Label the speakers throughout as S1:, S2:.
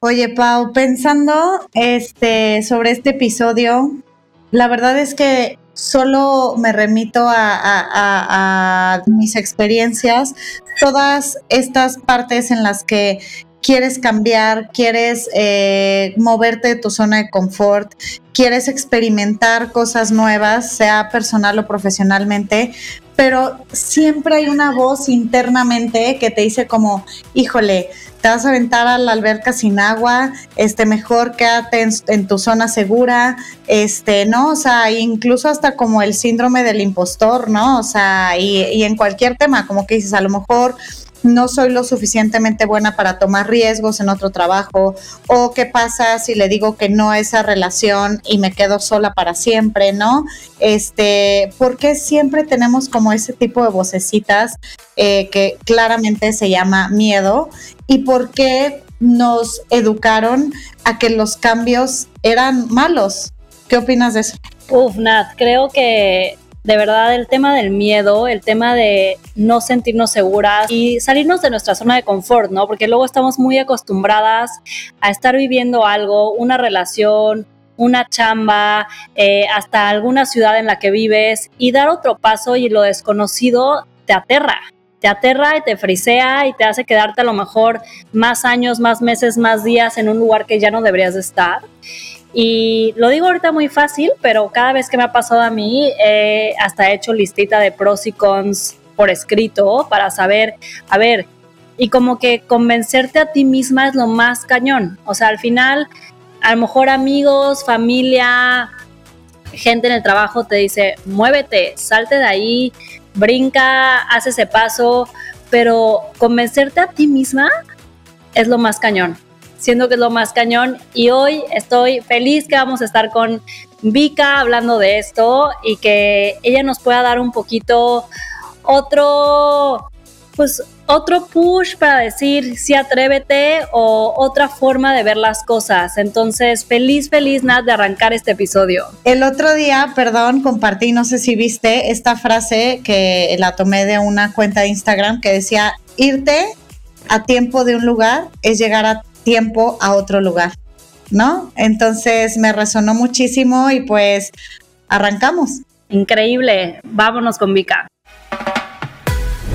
S1: Oye, Pau, pensando este, sobre este episodio, la verdad es que solo me remito a, mis experiencias, todas estas partes en las que quieres cambiar, quieres eh, moverte de tu zona de confort, quieres experimentar cosas nuevas, sea personal o profesionalmente, pero siempre hay una voz internamente que te dice como, híjole, te vas a aventar a la alberca sin agua, este, mejor quédate en, tu zona segura, este, ¿no? O sea, incluso hasta como el síndrome del impostor, ¿no? O sea, y, y en cualquier tema, como que dices, a lo mejor no soy lo suficientemente buena para tomar riesgos en otro trabajo o qué pasa si le digo que no a esa relación y me quedo sola para siempre, ¿no? Este, porque siempre tenemos como ese tipo de vocecitas eh, que claramente se llama miedo y por qué nos educaron a que los cambios eran malos. ¿Qué opinas de eso?
S2: Uf, Nat, creo que de verdad el tema del miedo, el tema de no sentirnos seguras y salirnos de nuestra zona de confort, ¿no? Porque luego estamos muy acostumbradas a estar viviendo algo, una relación, una chamba, eh, hasta alguna ciudad en la que vives y dar otro paso y lo desconocido te aterra. Te aterra y te frisea y te hace quedarte a lo mejor más años, más meses, más días en un lugar que ya no deberías de estar. Y lo digo ahorita muy fácil, pero cada vez que me ha pasado a mí, hasta he hecho listita de pros y cons por escrito para saber, a ver, y como que convencerte a ti misma es lo más cañón. O sea, al final, a lo mejor amigos, familia, gente en el trabajo te dice, muévete, salte de ahí, brinca, haz ese paso, pero convencerte a ti misma es lo más cañón siendo que es lo más cañón. Y hoy estoy feliz que vamos a estar con Vika hablando de esto y que ella nos pueda dar un poquito otro, pues otro push para decir si atrévete o otra forma de ver las cosas. Entonces, feliz, feliz, Nat, de arrancar este episodio.
S1: El otro día, perdón, compartí, no sé si viste esta frase que la tomé de una cuenta de Instagram que decía, irte a tiempo de un lugar es llegar a tiempo a otro lugar, ¿no? Entonces me resonó muchísimo y pues arrancamos.
S2: Increíble, vámonos con Vika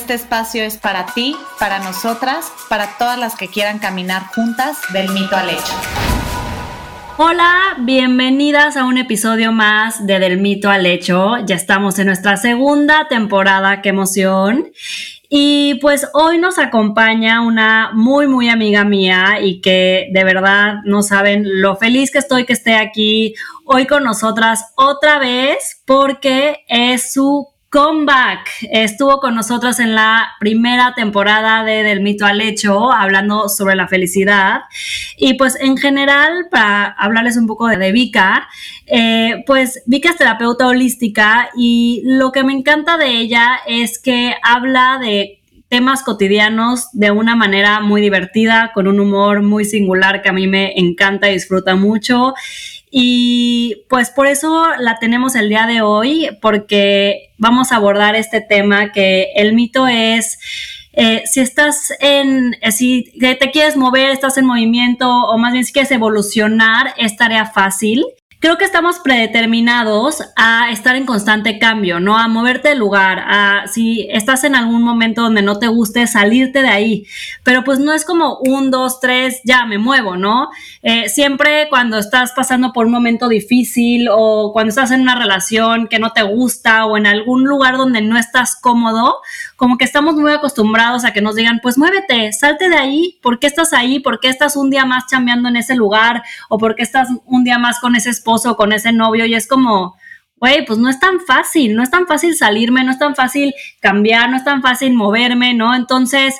S3: Este espacio es para ti, para nosotras, para todas las que quieran caminar juntas del mito al hecho.
S2: Hola, bienvenidas a un episodio más de Del mito al hecho. Ya estamos en nuestra segunda temporada, qué emoción. Y pues hoy nos acompaña una muy, muy amiga mía y que de verdad no saben lo feliz que estoy que esté aquí hoy con nosotras otra vez porque es su comeback. Estuvo con nosotros en la primera temporada de Del Mito al Hecho, hablando sobre la felicidad. Y pues en general, para hablarles un poco de, Vika, eh, pues Vika es terapeuta holística y lo que me encanta de ella es que habla de temas cotidianos de una manera muy divertida, con un humor muy singular que a mí me encanta y disfruta mucho. Y pues por eso la tenemos el día de hoy, porque vamos a abordar este tema que el mito es... Eh, si estás en, eh, si te quieres mover, estás en movimiento o más bien si quieres evolucionar, es tarea fácil creo que estamos predeterminados a estar en constante cambio, ¿no? A moverte de lugar, a si estás en algún momento donde no te guste, salirte de ahí. Pero pues no es como un, dos, tres, ya me muevo, ¿no? Eh, siempre cuando estás pasando por un momento difícil o cuando estás en una relación que no te gusta o en algún lugar donde no estás cómodo, como que estamos muy acostumbrados a que nos digan, pues muévete, salte de ahí, ¿por qué estás ahí? ¿Por qué estás un día más chambeando en ese lugar? ¿O por qué estás un día más con ese esposo, con ese novio? Y es como, güey, pues no es tan fácil, no es tan fácil salirme, no es tan fácil cambiar, no es tan fácil moverme, ¿no? Entonces,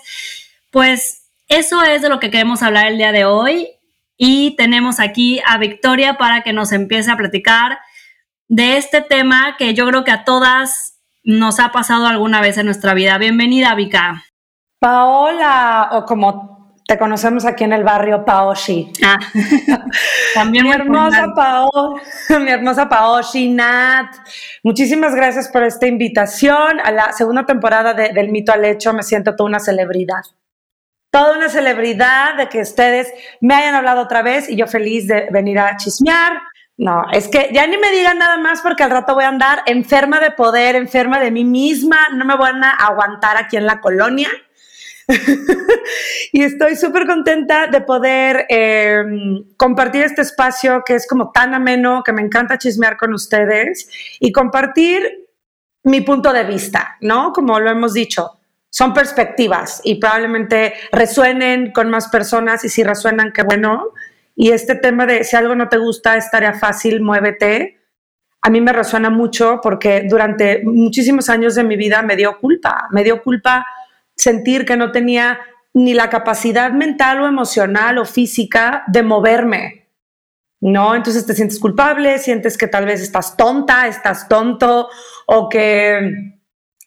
S2: pues eso es de lo que queremos hablar el día de hoy. y tenemos aquí a Victoria para que nos empiece a platicar de este tema que yo creo que a todas nos ha pasado alguna vez en nuestra vida. Bienvenida, Vika.
S4: Paola, o como te conocemos aquí en el barrio, Paoshi. Ah, también mi hermosa Paola, mi hermosa Paoshi, Nat. Muchísimas gracias por esta invitación a la segunda temporada de, del Mito al Hecho. Me siento toda una celebridad. Toda una celebridad de que ustedes me hayan hablado otra vez y yo feliz de venir a chismear, no, es que ya ni me digan nada más porque al rato voy a andar enferma de poder, enferma de mí misma, no me van a aguantar aquí en la colonia. y estoy súper contenta de poder em, compartir este espacio que es como tan ameno, que me encanta chismear con ustedes y compartir mi punto de vista, ¿no? Como lo hemos dicho, son perspectivas y probablemente resuenen con más personas y si resuenan, qué bueno. Y este tema de si algo no te gusta, es tarea fácil, muévete. A mí me resuena mucho porque durante muchísimos años de mi vida me dio culpa, me dio culpa sentir que no tenía ni la capacidad mental o emocional o física de moverme. ¿No? Entonces te sientes culpable, sientes que tal vez estás tonta, estás tonto o que,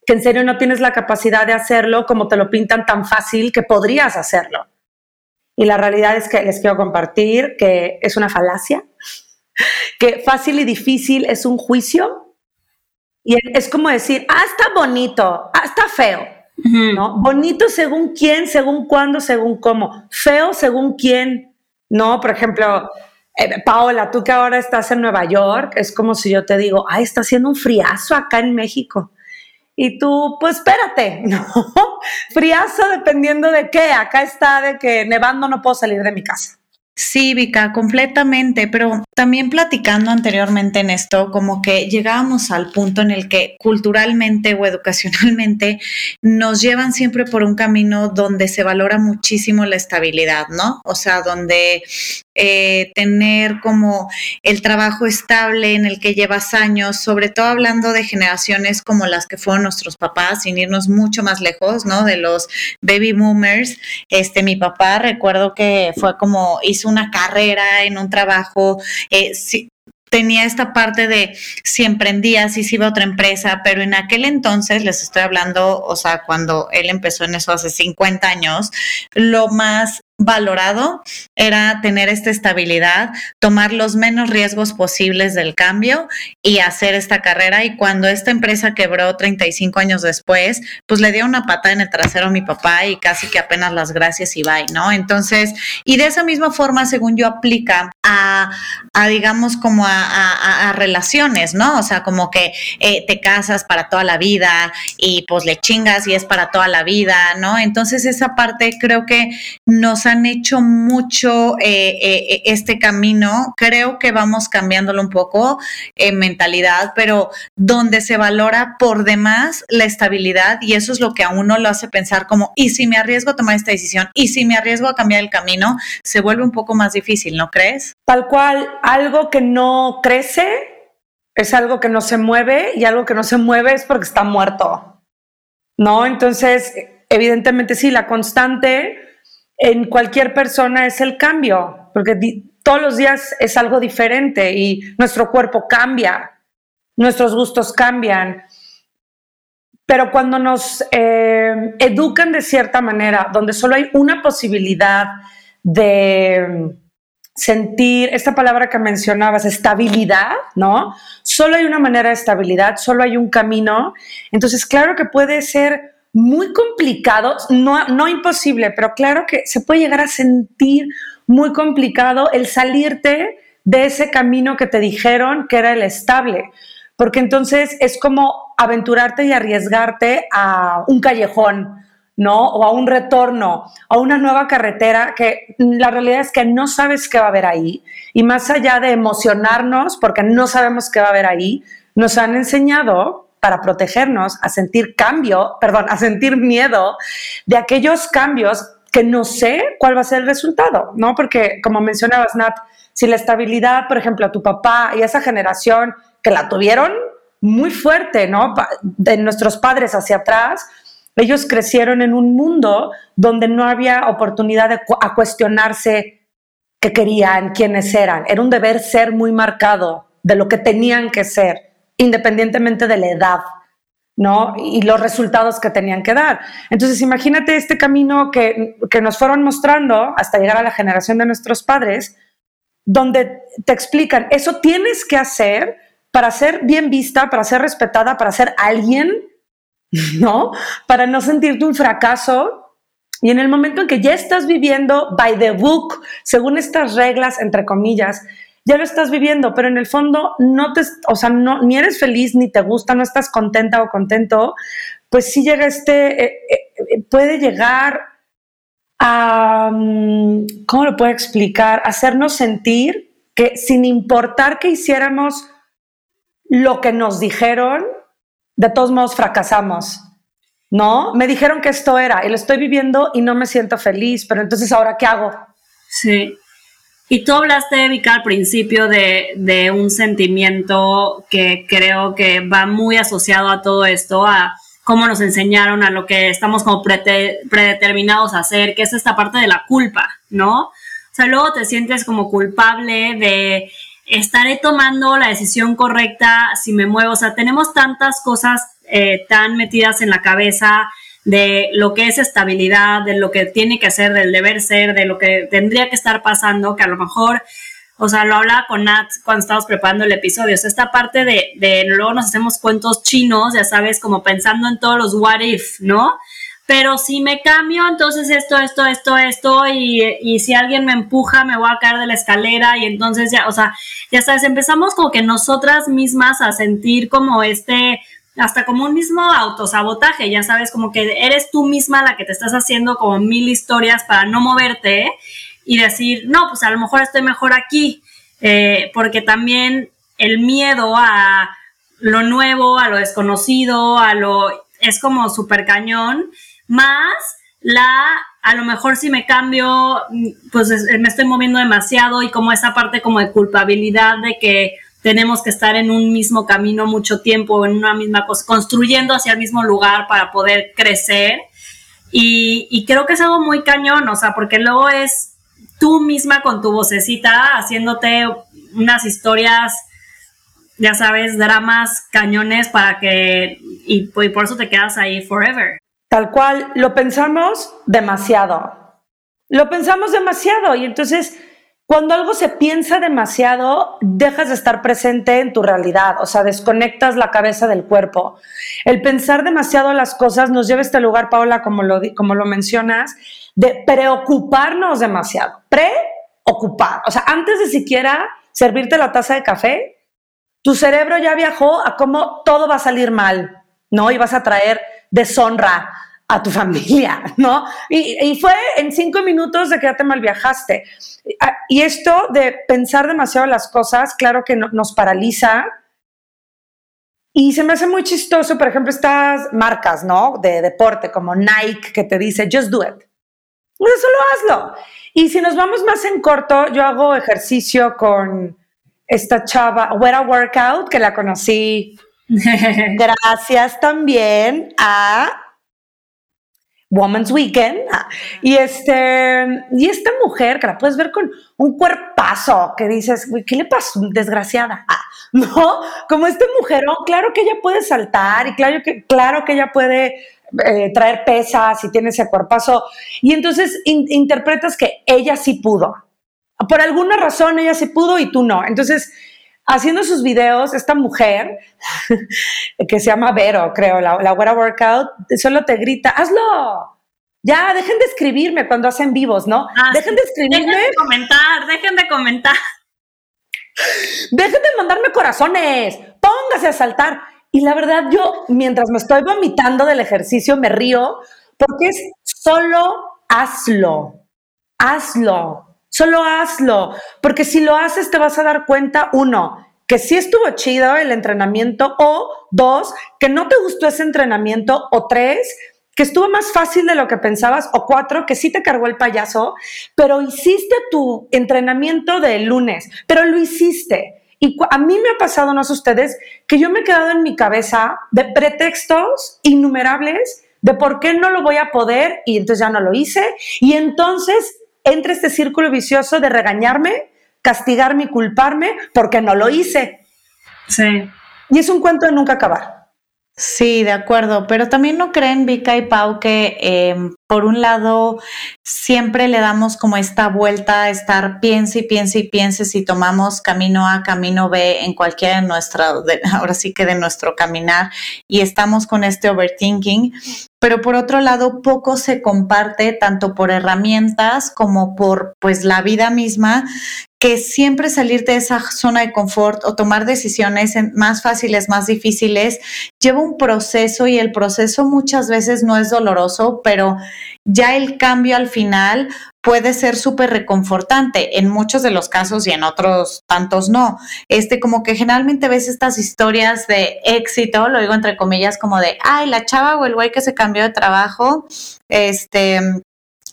S4: que en serio no tienes la capacidad de hacerlo como te lo pintan tan fácil que podrías hacerlo. Y la realidad es que les quiero compartir que es una falacia, que fácil y difícil es un juicio. Y es como decir, ah, está bonito, ah, está feo. ¿No? Bonito según quién, según cuándo, según cómo. Feo según quién. No, por ejemplo, eh, Paola, tú que ahora estás en Nueva York, es como si yo te digo, ay, está haciendo un friazo acá en México. Y tú, pues espérate, ¿no? Friazo dependiendo de qué. Acá está de que nevando no puedo salir de mi casa.
S1: Sí, Vika, completamente, pero también platicando anteriormente en esto, como que llegábamos al punto en el que culturalmente o educacionalmente nos llevan siempre por un camino donde se valora muchísimo la estabilidad, ¿no? O sea, donde eh, tener como el trabajo estable en el que llevas años, sobre todo hablando de generaciones como las que fueron nuestros papás, sin irnos mucho más lejos, ¿no? De los baby boomers. Este, mi papá, recuerdo que fue como hizo una carrera en un trabajo, eh, tenía esta parte de si emprendía, si se iba a otra empresa, pero en aquel entonces, les estoy hablando, o sea, cuando él empezó en eso hace 50 años, lo más valorado era tener esta estabilidad, tomar los menos riesgos posibles del cambio y hacer esta carrera. Y cuando esta empresa quebró 35 años después, pues le dio una patada en el trasero a mi papá y casi que apenas las gracias y bye, ¿no? Entonces, y de esa misma forma, según yo, aplica a, digamos, como a, relaciones, ¿no? O sea, como que eh, te casas para toda la vida y pues le chingas y es para toda la vida, ¿no? Entonces, esa parte creo que nos han hecho mucho eh, eh, este camino. Creo que vamos cambiándolo un poco en mentalidad, pero donde se valora por demás la estabilidad y eso es lo que a uno lo hace pensar como, ¿y si me arriesgo a tomar esta decisión? ¿Y si me arriesgo a cambiar el camino? Se vuelve un poco más difícil, ¿no crees?
S4: Tal cual, algo que no crece es algo que no se mueve y algo que no se mueve es porque está muerto. ¿No? Entonces, evidentemente sí, la constante en cualquier persona es el cambio, porque todos los días es algo diferente y nuestro cuerpo cambia, nuestros gustos cambian. Pero cuando nos eh, educan de cierta manera, donde solo hay una posibilidad de sentir esta palabra que mencionabas, estabilidad, ¿no? Solo hay una manera de estabilidad, solo hay un camino. Entonces, claro que puede ser muy complicado, no, no imposible, pero claro que se puede llegar a sentir muy complicado el salirte de ese camino que te dijeron que era el estable, porque entonces es como aventurarte y arriesgarte a un callejón, ¿no? O a un retorno, a una nueva carretera que la realidad es que no sabes qué va a haber ahí. Y más allá de emocionarnos, porque no sabemos qué va a haber ahí, nos han enseñado para protegernos a sentir cambio, perdón, a sentir miedo de aquellos cambios que no sé cuál va a ser el resultado, ¿no? Porque como mencionabas, Nat, si la estabilidad, por ejemplo, a tu papá y a esa generación que la tuvieron muy fuerte, ¿no? De nuestros padres hacia atrás, ellos crecieron en un mundo donde no había oportunidad de a cuestionarse que querían, quiénes eran. Era un deber ser muy marcado de lo que tenían que ser, independientemente de la edad. ¿no? Y los resultados que tenían que dar. Entonces, imagínate este camino que, que, nos fueron mostrando hasta llegar a la generación de nuestros padres, donde te explican, eso tienes que hacer para ser bien vista, para ser respetada, para ser alguien, ¿no? Para no sentirte un fracaso. Y en el momento en que ya estás viviendo by the book, según estas reglas, entre comillas, ya lo estás viviendo, pero en el fondo no te, o sea, no, ni eres feliz, ni te gusta, no estás contenta o contento, pues sí llega este, eh, eh, puede llegar a, mm, ¿cómo lo puedo explicar? Hacernos sentir que sin importar que hiciéramos lo que nos dijeron, de todos modos fracasamos. ¿No? Me dijeron que esto era y lo estoy viviendo y no me siento feliz, pero entonces ahora ¿qué hago?
S2: Sí. Y tú hablaste, Vika, al principio de, un sentimiento que creo que va muy asociado a todo esto, a cómo nos enseñaron, a lo que estamos como predeterminados a hacer, que es esta parte de la culpa, ¿no? O sea, luego te sientes como culpable de estaré tomando la decisión correcta si me muevo. O sea, tenemos tantas cosas eh, tan metidas en la cabeza de lo que es estabilidad, de lo que tiene que ser, del deber ser, de lo que tendría que estar pasando, que a lo mejor, o sea, lo hablaba con Nat cuando estábamos preparando el episodio, o sea, esta parte de, de luego nos hacemos cuentos chinos, ya sabes, como pensando en todos los what if, ¿no? Pero si me cambio, entonces esto, esto, esto, esto, y, y si alguien me empuja, me voy a caer de la escalera, y entonces ya, o sea, ya sabes, empezamos como que nosotras mismas a sentir como este, hasta como un mismo autosabotaje, ya sabes, como que eres tú misma la que te estás haciendo como mil historias para no moverte y decir, no, pues a lo mejor estoy mejor aquí, eh, porque también el miedo a lo nuevo, a lo desconocido, a lo es como súper cañón, más la, a lo mejor si me cambio, pues me estoy moviendo demasiado y como esa parte como de culpabilidad de que tenemos que estar en un mismo camino mucho tiempo, en una misma cosa, construyendo hacia el mismo lugar para poder crecer. Y, creo que es algo muy cañón, o sea, porque luego es tú misma con tu vocecita haciéndote unas historias, ya sabes, dramas cañones para que, y, y por eso te quedas ahí forever.
S4: Tal cual, lo pensamos demasiado. Lo pensamos demasiado y entonces cuando algo se piensa demasiado, dejas de estar presente en tu realidad, o sea, desconectas la cabeza del cuerpo. El pensar demasiado las cosas nos lleva a este lugar, Paula, como lo, como lo mencionas, de preocuparnos demasiado. Preocupar. O sea, antes de siquiera servirte la taza de café, tu cerebro ya viajó a cómo todo va a salir mal, ¿no? Y vas a traer deshonra, a tu familia, ¿no? Y, fue en cinco minutos de que ya te mal viajaste. Ah, y esto de pensar demasiado las cosas, claro que nos paraliza. Y se me hace muy chistoso, por ejemplo, estas marcas, ¿no? De deporte, como Nike, que te dice, just do it. Pues solo hazlo. Y si nos vamos más en corto, yo hago ejercicio con esta chava, Wera Workout, que la conocí gracias también a Woman's Weekend. Y, este, y esta mujer, que la puedes ver con un cuerpazo, que dices, ¿qué le pasó? Desgraciada. ¿No? Como esta mujer, claro que ella puede saltar y claro que, claro que ella puede eh, traer pesas y tiene ese cuerpazo. Y entonces interpretas que ella sí pudo. Por alguna razón ella sí pudo y tú no. Entonces, haciendo sus videos, esta mujer, que se llama Vero, creo, la, la Workout, solo te grita, hazlo. Ya, dejen de escribirme cuando hacen vivos, ¿no?
S2: Ah, dejen de escribirme. Dejen de comentar, dejen de comentar.
S4: Dejen de mandarme corazones, póngase a saltar. Y la verdad, yo, mientras me estoy vomitando del ejercicio, me río porque es solo hazlo, hazlo. Solo hazlo, porque si lo haces te vas a dar cuenta, uno, que sí estuvo chido el entrenamiento, o dos, que no te gustó ese entrenamiento, o tres, que estuvo más fácil de lo que pensabas, o cuatro, que sí te cargó el payaso, pero hiciste tu entrenamiento del lunes, pero lo hiciste. Y a mí me ha pasado, no sé ustedes, que yo me he quedado en mi cabeza de pretextos innumerables de por qué no lo voy a poder y entonces ya no lo hice. Y entonces entra este círculo vicioso de regañarme, castigarme y culparme porque no lo hice.
S2: Sí.
S4: Y es un cuento de nunca acabar.
S1: Sí, de acuerdo, pero también no creen Vika y Pau que em, por un lado siempre le damos como esta vuelta a estar piense y piense y piense si tomamos camino A, camino B en cualquiera de nuestra, ahora sí que de nuestro caminar y estamos con este overthinking, pero por otro lado poco se comparte tanto por herramientas como por pues la vida misma que siempre salirte de esa zona de confort o tomar decisiones más fáciles, más difíciles, lleva un proceso y el proceso muchas veces no es doloroso, pero ya el cambio al final puede ser súper reconfortante en muchos de los casos y en otros tantos no. Este, como que generalmente ves estas historias de éxito, lo digo entre comillas, como de, ay, la chava o el güey que se cambió de trabajo, este,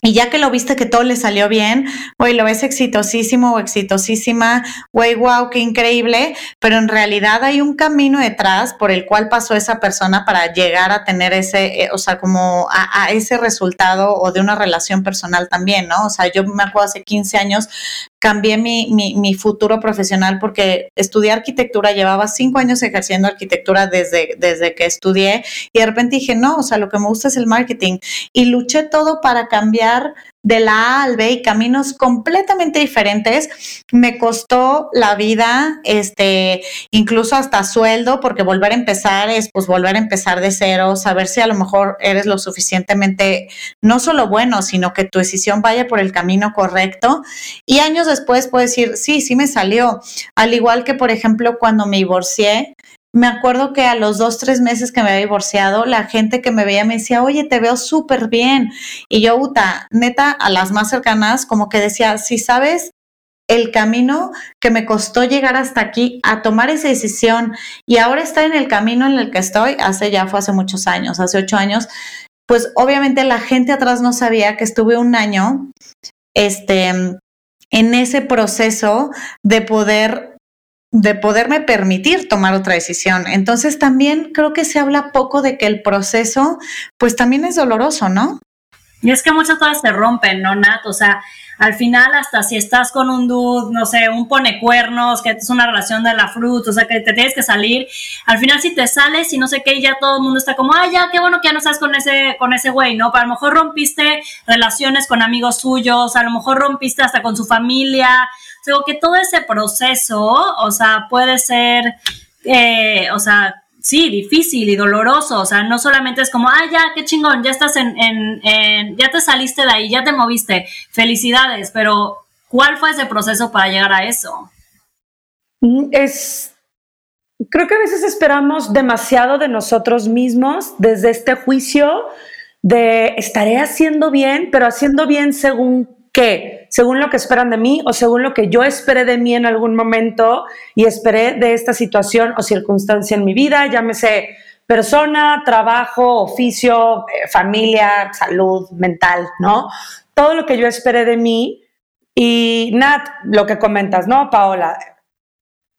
S1: y ya que lo viste que todo le salió bien, güey, lo ves exitosísimo o exitosísima, güey, wow, qué increíble, pero en realidad hay un camino detrás por el cual pasó esa persona para llegar a tener ese, eh, o sea, como a, ese resultado o de una relación personal también, ¿no? O sea, yo me acuerdo hace 15 años cambié mi, mi, mi, futuro profesional porque estudié arquitectura, llevaba cinco años ejerciendo arquitectura desde, desde que estudié y de repente dije, no, o sea, lo que me gusta es el marketing y luché todo para cambiar de la A al B y caminos completamente diferentes. Me costó la vida, este, incluso hasta sueldo, porque volver a empezar es pues volver a empezar de cero, saber si a lo mejor eres lo suficientemente, no solo bueno, sino que tu decisión vaya por el camino correcto. Y años después puedo decir, sí, sí me salió. Al igual que, por ejemplo, cuando me divorcié, me acuerdo que a los dos, tres meses que me había divorciado, la gente que me veía me decía, oye, te veo súper bien. Y yo, Uta, neta, a las más cercanas, como que decía, si sabes el camino que me costó llegar hasta aquí a tomar esa decisión y ahora estar en el camino en el que estoy, hace ya fue hace muchos años, hace ocho años, pues obviamente la gente atrás no sabía que estuve un año, este, en ese proceso de poder de poderme permitir tomar otra decisión. Entonces también creo que se habla poco de que el proceso pues también es doloroso, ¿no?
S2: Y es que muchas cosas se rompen, ¿no, Nat? O sea, al final hasta si estás con un dude, no sé, un pone cuernos, que es una relación de la fruta, o sea, que te tienes que salir, al final si te sales y no sé qué, ya todo el mundo está como, ay, ya, qué bueno que ya no estás con ese, con ese güey, ¿no? Pero a lo mejor rompiste relaciones con amigos suyos, a lo mejor rompiste hasta con su familia, Digo que todo ese proceso, o sea, puede ser, eh, o sea, sí, difícil y doloroso, o sea, no solamente es como, ah, ya, qué chingón, ya estás en, en, ya te saliste de ahí, ya te moviste, felicidades, pero ¿cuál fue ese proceso para llegar a eso?
S4: Mm, es, creo que a veces esperamos demasiado de nosotros mismos desde este juicio de estaré haciendo bien, pero haciendo bien según qué, según lo que esperan de mí o según lo que yo esperé de mí en algún momento y esperé de esta situación o circunstancia en mi vida, llámese persona, trabajo, oficio, eh, familia, salud mental, ¿no? Todo lo que yo esperé de mí y Nat, lo que comentas, ¿no, Paola?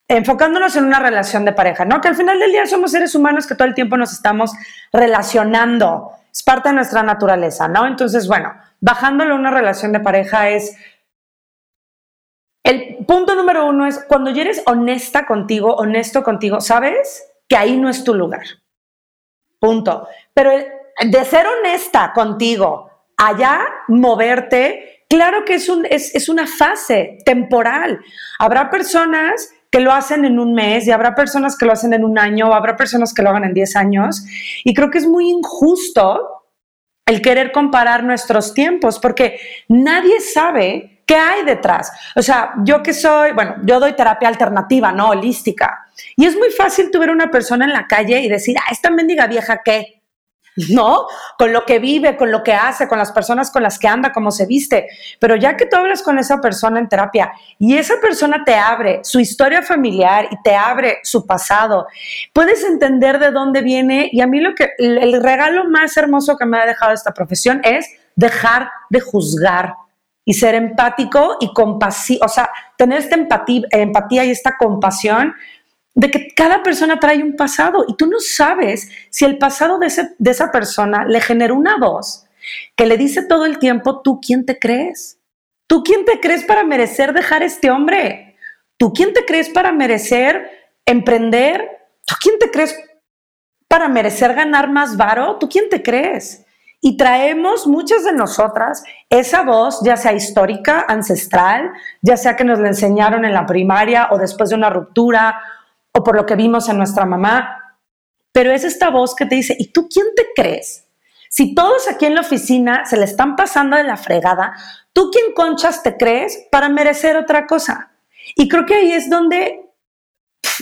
S4: enfocándonos en una relación de pareja, ¿no? Que al final del día somos seres humanos que todo el tiempo nos estamos relacionando, es parte de nuestra naturaleza, ¿no? Entonces, bueno, bajándolo a una relación de pareja es, el punto número uno es cuando ya eres honesta contigo, honesto contigo, sabes que ahí no es tu lugar. Punto. Pero de ser honesta contigo, allá moverte, claro que es, un, es, es una fase temporal. Habrá personas que lo hacen en un mes y habrá personas que lo hacen en un año o habrá personas que lo hagan en 10 años. Y creo que es muy injusto el querer comparar nuestros tiempos, porque nadie sabe qué hay detrás. O sea, yo que soy, bueno, yo doy terapia alternativa, no holística. Y es muy fácil tu ver una persona en la calle y decir, ah, esta mendiga vieja qué. ¿No? Con lo que vive, con lo que hace, con las personas con las que anda, cómo se viste. Pero ya que tú hablas con esa persona en terapia y esa persona te abre su historia familiar y te abre su pasado, puedes entender de dónde viene. Y a mí lo que, el regalo más hermoso que me ha dejado esta profesión es dejar de juzgar y ser empático y compasivo, o sea, tener esta empatía, empatía y esta compasión de que cada persona trae un pasado y tú no sabes si el pasado de, esa persona le generó una voz que le dice todo el tiempo, tú quién te crees, ¿Tú quién te crees para merecer dejar este hombre? ¿Tú quién te crees para merecer emprender? ¿Tú quién te crees para merecer ganar más varo? ¿Tú quién te crees? Y traemos muchas de nosotras esa voz, ya sea histórica, ancestral, ya sea que nos la enseñaron en la primaria o después de una ruptura o por lo que vimos en nuestra mamá. Pero es esta voz que te dice, ¿y tú quién te crees? Si todos aquí en la oficina se le están pasando de la fregada, ¿tú quién conchas te crees para merecer otra cosa? Y creo que ahí es donde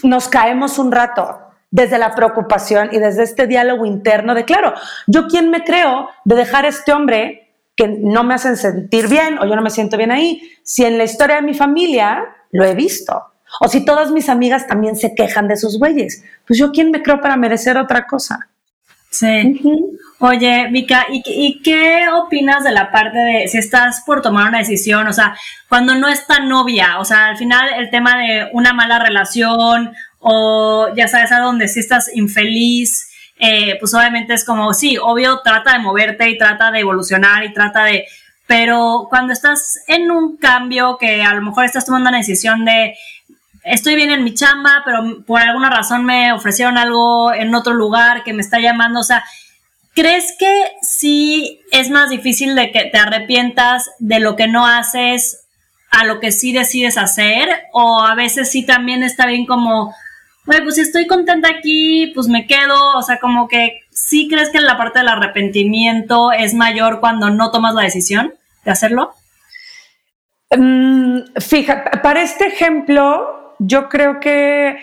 S4: nos caemos un rato desde la preocupación y desde este diálogo interno de, claro, yo quién me creo de dejar a este hombre que no me hacen sentir bien o yo no me siento bien ahí, si en la historia de mi familia lo he visto. O si todas mis amigas también se quejan de sus güeyes, pues yo quién me creo para merecer otra cosa.
S2: Sí. Oye, Vika, ¿y, qué opinas de la parte de si estás por tomar una decisión? O sea, cuando no está novia, o sea, al final el tema de una mala relación o ya sabes a dónde si estás infeliz, eh, pues obviamente es como, sí, obvio, trata de moverte y trata de evolucionar y trata de, pero cuando estás en un cambio que a lo mejor estás tomando una decisión de, estoy bien en mi chamba, pero por alguna razón me ofrecieron algo en otro lugar que me está llamando, o sea, ¿crees que sí es más difícil de que te arrepientas de lo que no haces a lo que sí decides hacer? O a veces sí también está bien como pues si estoy contenta aquí, pues me quedo, o sea, como que sí crees que la parte del arrepentimiento es mayor cuando no tomas la decisión de hacerlo.
S4: Mm, fíjate, para este ejemplo, yo creo que,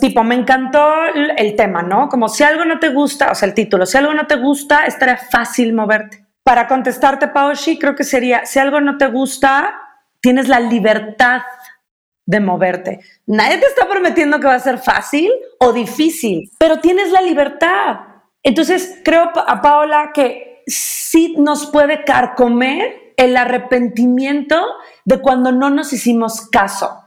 S4: tipo, me encantó el tema, ¿no? Como si algo no te gusta, o sea, el título, si algo no te gusta, estaría fácil moverte. Para contestarte, Paoshi, creo que sería, si algo no te gusta, tienes la libertad de moverte. Nadie te está prometiendo que va a ser fácil o difícil, pero tienes la libertad. Entonces, creo a Paola que sí nos puede carcomer el arrepentimiento de cuando no nos hicimos caso.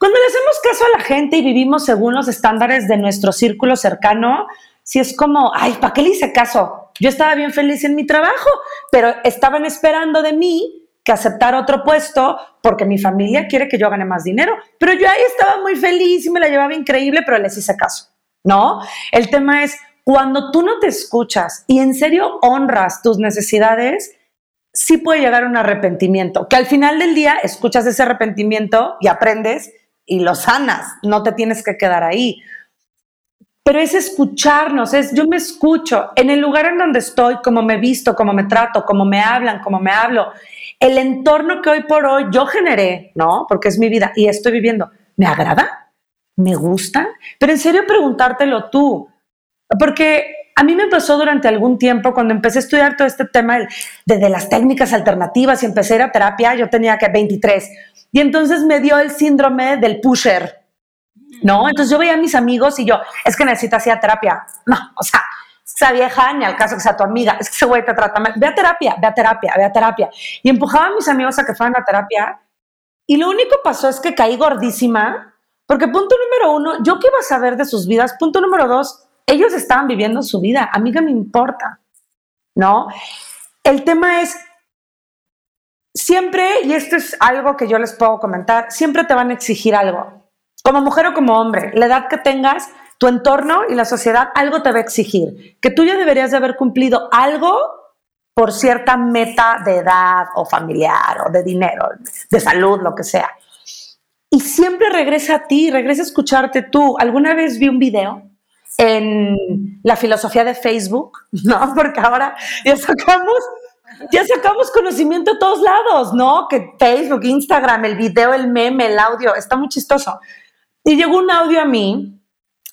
S4: Cuando le hacemos caso a la gente y vivimos según los estándares de nuestro círculo cercano, si es como, ay, ¿para qué le hice caso? Yo estaba bien feliz en mi trabajo, pero estaban esperando de mí que aceptar otro puesto porque mi familia quiere que yo gane más dinero. Pero yo ahí estaba muy feliz y me la llevaba increíble, pero les hice caso, ¿no? El tema es cuando tú no te escuchas y en serio honras tus necesidades, sí puede llegar un arrepentimiento, que al final del día escuchas ese arrepentimiento y aprendes y lo sanas, no te tienes que quedar ahí. Pero es escucharnos, es yo me escucho en el lugar en donde estoy, como me visto, como me trato, como me hablan, como me hablo el entorno que hoy por hoy yo generé, ¿no? Porque es mi vida y estoy viviendo, ¿me agrada? ¿Me gusta? Pero en serio preguntártelo tú, porque a mí me pasó durante algún tiempo cuando empecé a estudiar todo este tema de, las técnicas alternativas y empecé a ir a terapia, yo tenía que 23, y entonces me dio el síndrome del pusher, ¿no? Entonces yo veía a mis amigos y yo, es que necesitas ir a terapia. No, o sea, esa vieja, ni al caso que sea tu amiga, es que ese güey te trata mal. Ve a terapia, ve a terapia, ve a terapia. Y empujaba a mis amigos a que fueran a terapia. Y lo único pasó es que caí gordísima, porque punto número uno, yo qué iba a saber de sus vidas. Punto número dos, ellos estaban viviendo su vida. A mí qué me importa, ¿no? El tema es, siempre, y esto es algo que yo les puedo comentar, siempre te van a exigir algo. Como mujer o como hombre, la edad que tengas, tu entorno y la sociedad algo te va a exigir, que tú ya deberías de haber cumplido algo por cierta meta de edad o familiar o de dinero, de salud, lo que sea. Y siempre regresa a ti, regresa a escucharte tú. ¿Alguna vez vi un video en la filosofía de Facebook? No, porque ahora ya sacamos, ya sacamos conocimiento a todos lados, ¿no? Que Facebook, Instagram, el video, el meme, el audio, está muy chistoso. Y llegó un audio a mí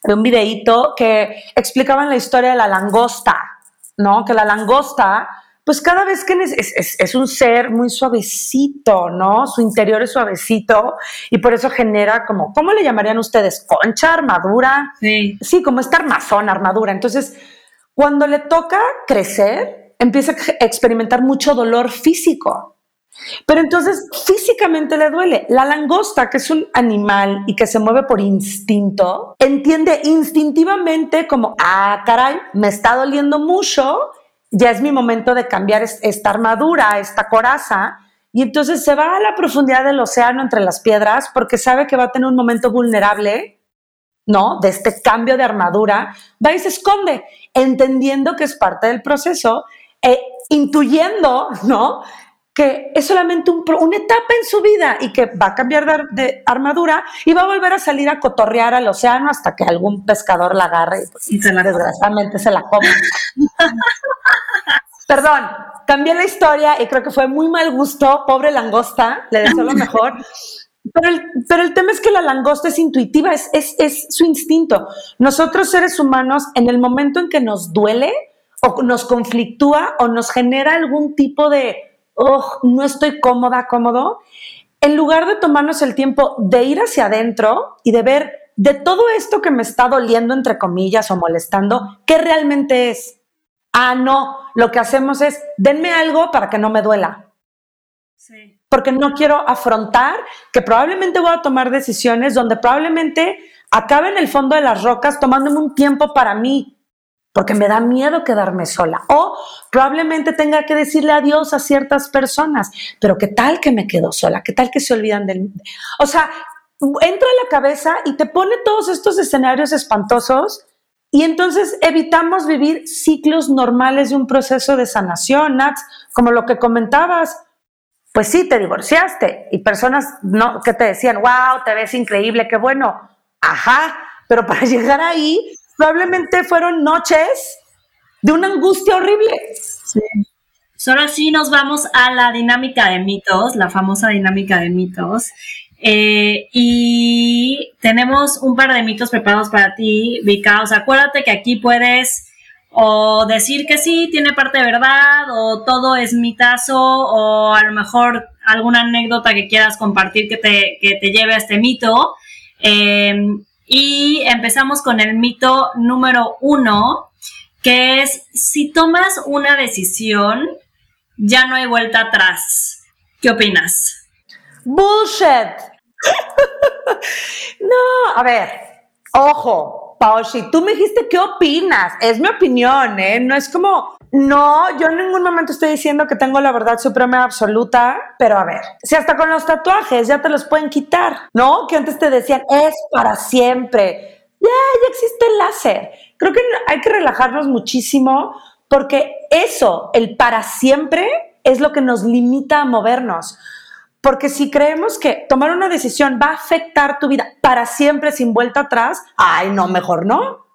S4: de un videíto que explicaban la historia de la langosta, ¿no? Que la langosta, pues cada vez que es, un ser muy suavecito, ¿no? Su interior es suavecito y por eso genera como, ¿cómo le llamarían ustedes? Concha, armadura.
S2: Sí.
S4: Sí, como esta armazón, armadura. Entonces, cuando le toca crecer, empieza a experimentar mucho dolor físico. Pero entonces físicamente le duele. La langosta, que es un animal y que se mueve por instinto, entiende instintivamente como, ah, caray, me está doliendo mucho, ya es mi momento de cambiar esta armadura, esta coraza, y entonces se va a la profundidad del océano entre las piedras porque sabe que va a tener un momento vulnerable, ¿no? De este cambio de armadura, va y se esconde, entendiendo que es parte del proceso, e intuyendo, ¿no? Que es solamente una etapa en su vida y que va a cambiar de, armadura y va a volver a salir a cotorrear al océano hasta que algún pescador la agarre y, pues, desgraciadamente se la come. Perdón, cambié la historia y creo que fue muy mal gusto, pobre langosta, le deseo lo mejor. Pero el, pero el, tema es que la langosta es intuitiva, es, es, es su instinto. Nosotros seres humanos, en el momento en que nos duele o nos conflictúa o nos genera algún tipo de oh, no estoy cómoda, cómodo, en lugar de tomarnos el tiempo de ir hacia adentro y de ver de todo esto que me está doliendo, entre comillas, o molestando, ¿qué realmente es? Ah, no, lo que hacemos es, denme algo para que no me duela. Sí. Porque no quiero afrontar que probablemente voy a tomar decisiones donde probablemente acabe en el fondo de las rocas tomándome un tiempo para mí, porque me da miedo quedarme sola. O probablemente tenga que decirle adiós a ciertas personas, pero ¿qué tal que me quedo sola? ¿Qué tal que se olvidan del... O sea, entra a la cabeza y te pone todos estos escenarios espantosos y entonces evitamos vivir ciclos normales de un proceso de sanación, Nats, como lo que comentabas. Pues sí, te divorciaste y personas no, que te decían, wow, te ves increíble, qué bueno. Ajá, pero para llegar ahí probablemente fueron noches de una angustia horrible.
S2: Sí. Solo así nos vamos a la dinámica de mitos, la famosa dinámica de mitos. Eh, y tenemos un par de mitos preparados para ti, Vika. O sea, acuérdate que aquí puedes o decir que sí, tiene parte de verdad, o todo es mitazo, o a lo mejor alguna anécdota que quieras compartir que te, que te lleve a este mito. Eh, y empezamos con el mito número uno, que es, si tomas una decisión, ya no hay vuelta atrás. ¿Qué opinas?
S4: Bullshit. no, a ver, ojo, Paushi, tú me dijiste qué opinas. Es mi opinión, ¿eh? No es como no, yo en ningún momento estoy diciendo que tengo la verdad suprema absoluta, pero a ver, si hasta con los tatuajes ya te los pueden quitar, ¿no? Que antes te decían, es para siempre. Ya, ya existe el láser. Creo que hay que relajarnos muchísimo porque eso, el para siempre, es lo que nos limita a movernos. Porque si creemos que tomar una decisión va a afectar tu vida para siempre sin vuelta atrás, ay, no, mejor no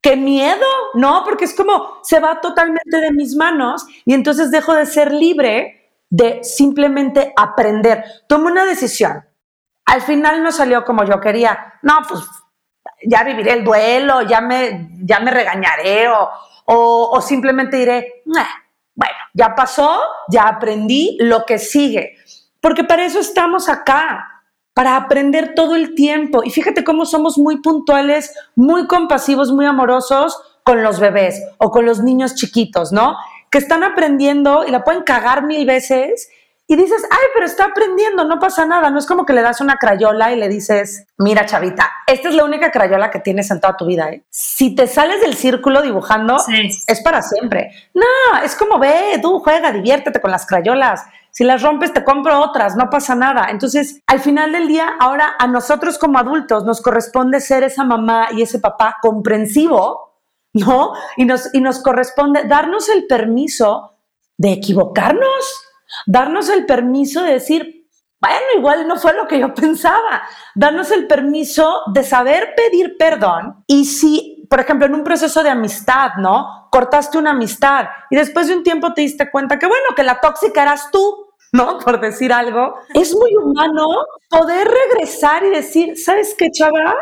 S4: qué miedo, ¿no? Porque es como se va totalmente de mis manos y entonces dejo de ser libre de simplemente aprender. Tomo una decisión. Al final no salió como yo quería. No, pues ya viviré el duelo, ya me, ya me regañaré o, o, simplemente diré, bueno, ya pasó, ya aprendí lo que sigue. Porque para eso estamos acá para aprender todo el tiempo. Y fíjate cómo somos muy puntuales, muy compasivos, muy amorosos con los bebés o con los niños chiquitos, ¿no? Que están aprendiendo y la pueden cagar mil veces y dices, ay, pero está aprendiendo, no pasa nada. No es como que le das una crayola y le dices, mira, chavita, esta es la única crayola que tienes en toda tu vida. ¿eh? Si te sales del círculo dibujando, es para siempre. No, es como ve, tú juega, diviértete con las crayolas. Si las rompes, te compro otras, no pasa nada. Entonces, al final del día, ahora a nosotros como adultos nos corresponde ser esa mamá y ese papá comprensivo, ¿no? Y nos, y nos corresponde darnos el permiso de equivocarnos, darnos el permiso de decir, bueno, igual no fue lo que yo pensaba, darnos el permiso de saber pedir perdón y si, por ejemplo, en un proceso de amistad, ¿no? Cortaste una amistad y después de un tiempo te diste cuenta que, bueno, que la tóxica eras tú, ¿no? Por decir algo. Es muy humano poder regresar y decir, ¿sabes qué, chava?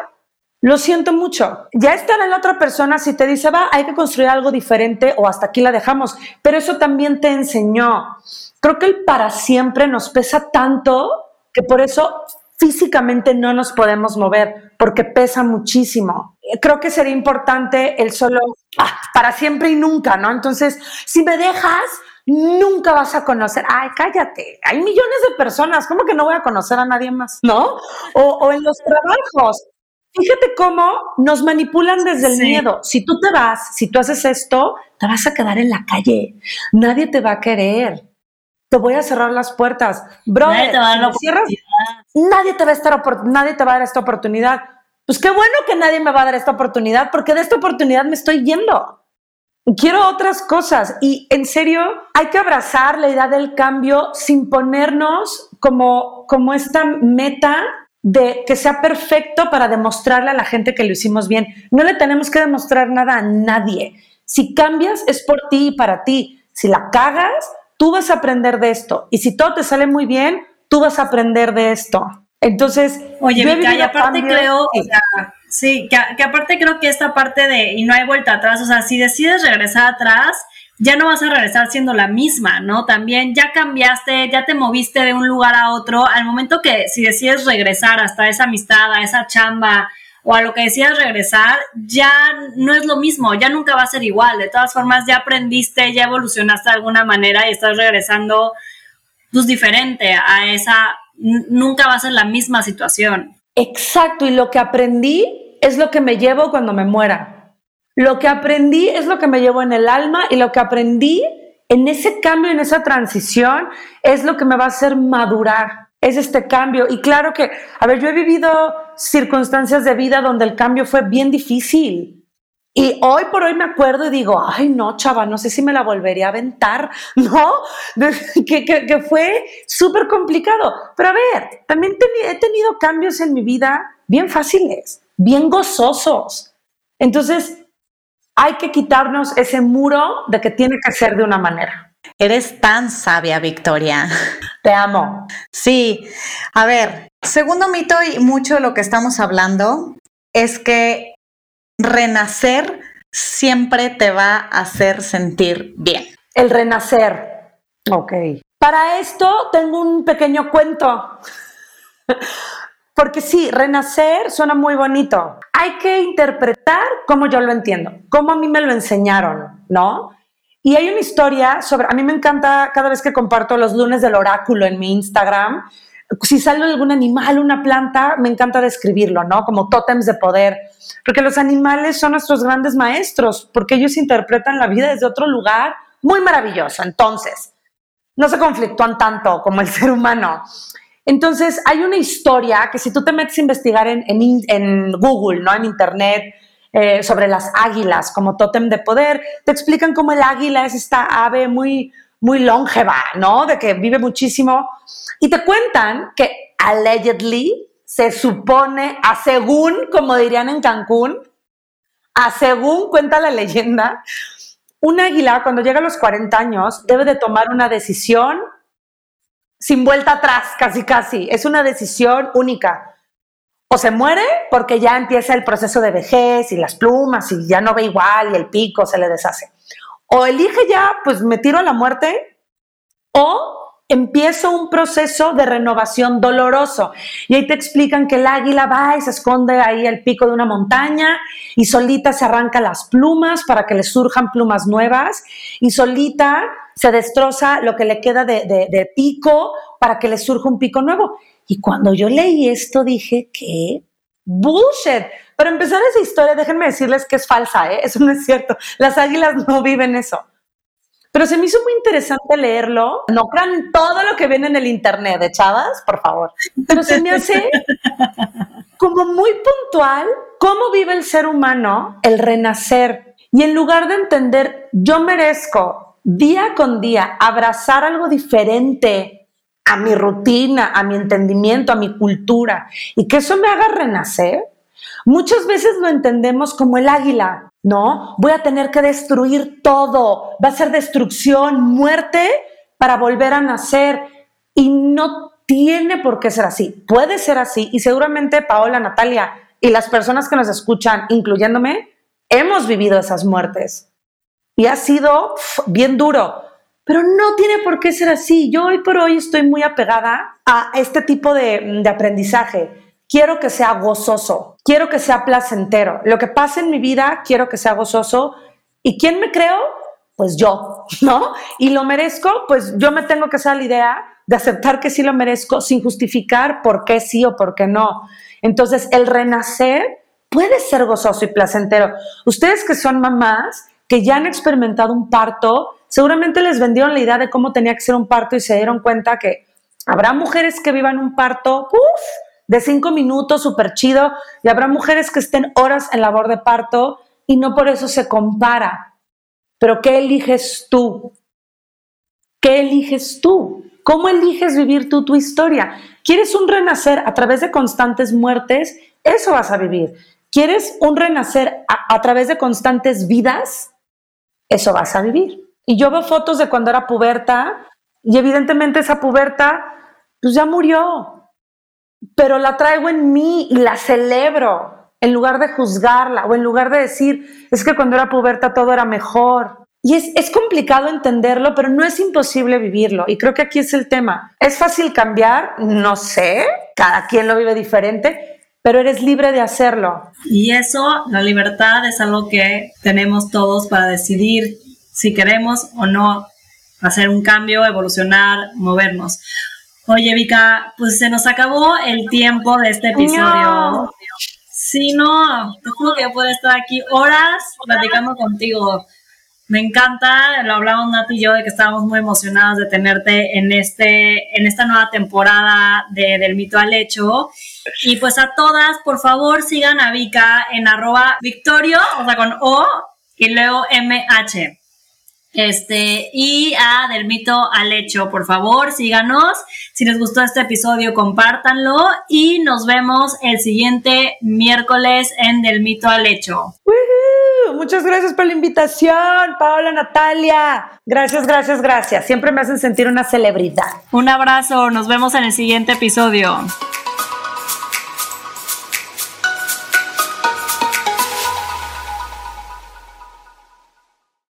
S4: Lo siento mucho. Ya está en la otra persona si te dice, va, hay que construir algo diferente o hasta aquí la dejamos. Pero eso también te enseñó. Creo que el para siempre nos pesa tanto que por eso físicamente no nos podemos mover, porque pesa muchísimo. Creo que sería importante el solo ah, para siempre y nunca, ¿no? Entonces, si me dejas, nunca vas a conocer. Ay, cállate. Hay millones de personas. ¿Cómo que no voy a conocer a nadie más? ¿No? O, en los trabajos. Fíjate cómo nos manipulan desde el miedo. Si tú te vas, si tú haces esto, te vas a quedar en la calle. Nadie te va a querer. te voy a cerrar las puertas. Bro,
S2: dar la
S4: nadie te va a dar esta oportunidad. Pues qué bueno que nadie me va a dar esta oportunidad, porque de esta oportunidad me estoy yendo. Quiero otras cosas y en serio hay que abrazar la idea del cambio sin ponernos como, como esta meta de que sea perfecto para demostrarle a la gente que lo hicimos bien. No le tenemos que demostrar nada a nadie. Si cambias es por ti y para ti. Si la cagas, tú vas a aprender de esto. Y si todo te sale muy bien, tú vas a aprender de esto. Entonces,
S2: Oye, Mica, y aparte
S4: cambios-
S2: creo, o
S4: Sí.
S2: sea, sí, que, que aparte creo que esta parte de y no hay vuelta atrás, o sea, si decides regresar atrás, ya no vas a regresar siendo la misma, ¿no? También ya cambiaste, ya te moviste de un lugar a otro, al momento que si decides regresar hasta esa amistad, a esa chamba o a lo que decidas regresar, ya no es lo mismo, ya nunca va a ser igual. De todas formas, ya aprendiste, ya evolucionaste de alguna manera y estás regresando pues diferente a esa, nunca va a ser la misma situación.
S4: Exacto, y lo que aprendí es lo que me llevo cuando me muera. Lo que aprendí es lo que me llevo en el alma y lo que aprendí en ese cambio, en esa transición, es lo que me va a hacer madurar. Es este cambio. Y claro que, a ver, yo he vivido circunstancias de vida donde el cambio fue bien difícil. Y hoy por hoy me acuerdo y digo, ay no, chava, no sé si me la volvería a aventar, ¿no? que, que- que fue súper complicado. Pero a ver, también he tenido cambios en mi vida bien fáciles, bien gozosos. Entonces, hay que quitarnos ese muro de que tiene que ser de una manera.
S1: Eres tan sabia, Victoria.
S4: Te amo.
S1: Sí, a ver, segundo mito y mucho de lo que estamos hablando es que renacer siempre te va a hacer sentir bien.
S4: El renacer. Ok. Para esto tengo un pequeño cuento. Porque sí, renacer suena muy bonito. Hay que interpretar como yo lo entiendo, como a mí me lo enseñaron, ¿no? Y hay una historia sobre, a mí me encanta cada vez que comparto los lunes del oráculo en mi Instagram, si sale algún animal, una planta, me encanta describirlo, ¿no? Como tótems de poder, porque los animales son nuestros grandes maestros, porque ellos interpretan la vida desde otro lugar muy maravilloso. Entonces, no se conflictúan tanto como el ser humano. Entonces, hay una historia que si tú te metes a investigar en, Google, ¿no? En Internet, eh, sobre las águilas como tótem de poder, te explican cómo el águila es esta ave muy, muy longeva, ¿no? De que vive muchísimo. Y te cuentan que allegedly se supone, a según, como dirían en Cancún, a según cuenta la leyenda, un águila cuando llega a los 40 años debe de tomar una decisión sin vuelta atrás, casi casi. Es una decisión única. O se muere porque ya empieza el proceso de vejez y las plumas y ya no ve igual y el pico se le deshace. O elige ya, pues me tiro a la muerte, o empiezo un proceso de renovación doloroso. Y ahí te explican que el águila va y se esconde ahí al pico de una montaña y solita se arranca las plumas para que le surjan plumas nuevas y solita se destroza lo que le queda de, de- de pico para que le surja un pico nuevo. Y cuando yo leí esto dije que bullshit. Para empezar esa historia, déjenme decirles que es falsa, ¿eh? eso no es cierto. Las águilas no viven eso. Pero se me hizo muy interesante leerlo. No crean todo lo que ven en el internet, de chavas, por favor. Pero se me hace como muy puntual cómo vive el ser humano el renacer. Y en lugar de entender, yo merezco día con día abrazar algo diferente a mi rutina, a mi entendimiento, a mi cultura, y que eso me haga renacer, muchas veces lo entendemos como el águila, ¿no? Voy a tener que destruir todo, va a ser destrucción, muerte para volver a nacer, y no tiene por qué ser así. Puede ser así, y seguramente Paola, Natalia y las personas que nos escuchan, incluyéndome, hemos vivido esas muertes. Y ha sido bien duro, pero no tiene por qué ser así. Yo hoy por hoy estoy muy apegada a este tipo de, de aprendizaje. Quiero que sea gozoso, quiero que sea placentero. Lo que pasa en mi vida, quiero que sea gozoso. ¿Y quién me creo? Pues yo, ¿no? Y lo merezco, pues yo me tengo que hacer la idea de aceptar que sí lo merezco sin justificar por qué sí o por qué no. Entonces, el renacer puede ser gozoso y placentero. Ustedes que son mamás, que ya han experimentado un parto, seguramente les vendieron la idea de cómo tenía que ser un parto y se dieron cuenta que habrá mujeres que vivan un parto de cinco minutos, súper chido, y habrá mujeres que estén horas en labor de parto y no por eso se compara. Pero ¿qué eliges tú? ¿Qué eliges tú? ¿Cómo eliges vivir tú tu historia? ¿Quieres un renacer a través de constantes muertes? Eso vas a vivir. ¿Quieres un renacer a, través de constantes vidas? Eso vas a vivir. Y yo veo fotos de cuando era puberta y evidentemente esa puberta pues ya murió, pero la traigo en mí y la celebro en lugar de juzgarla o en lugar de decir, es que cuando era puberta todo era mejor. Y es, es, complicado entenderlo, pero no es imposible vivirlo. Y creo que aquí es el tema. ¿Es fácil cambiar? No sé, cada quien lo vive diferente, pero eres libre de hacerlo.
S2: Y eso, la libertad es algo que tenemos todos para decidir si queremos o no hacer un cambio, evolucionar, movernos. Oye, Vika, pues se nos acabó el tiempo de este episodio. Sí, no, te juro que puedo estar aquí horas platicando contigo. Me encanta, lo hablamos Nati y yo de que estábamos muy emocionados de tenerte en, este, en esta nueva temporada de Del Mito al Hecho. Y pues a todas, por favor, sigan a Vika en arroba Victorio, o sea, con O y luego MH. Este, y a Del Mito al Hecho, por favor, síganos. Si les gustó este episodio, compártanlo y nos vemos el siguiente miércoles en Del Mito al Hecho.
S4: Muchas gracias por la invitación, Paola, Natalia. Gracias, gracias, gracias. Siempre me hacen sentir una celebridad.
S2: Un abrazo, nos vemos en el siguiente episodio.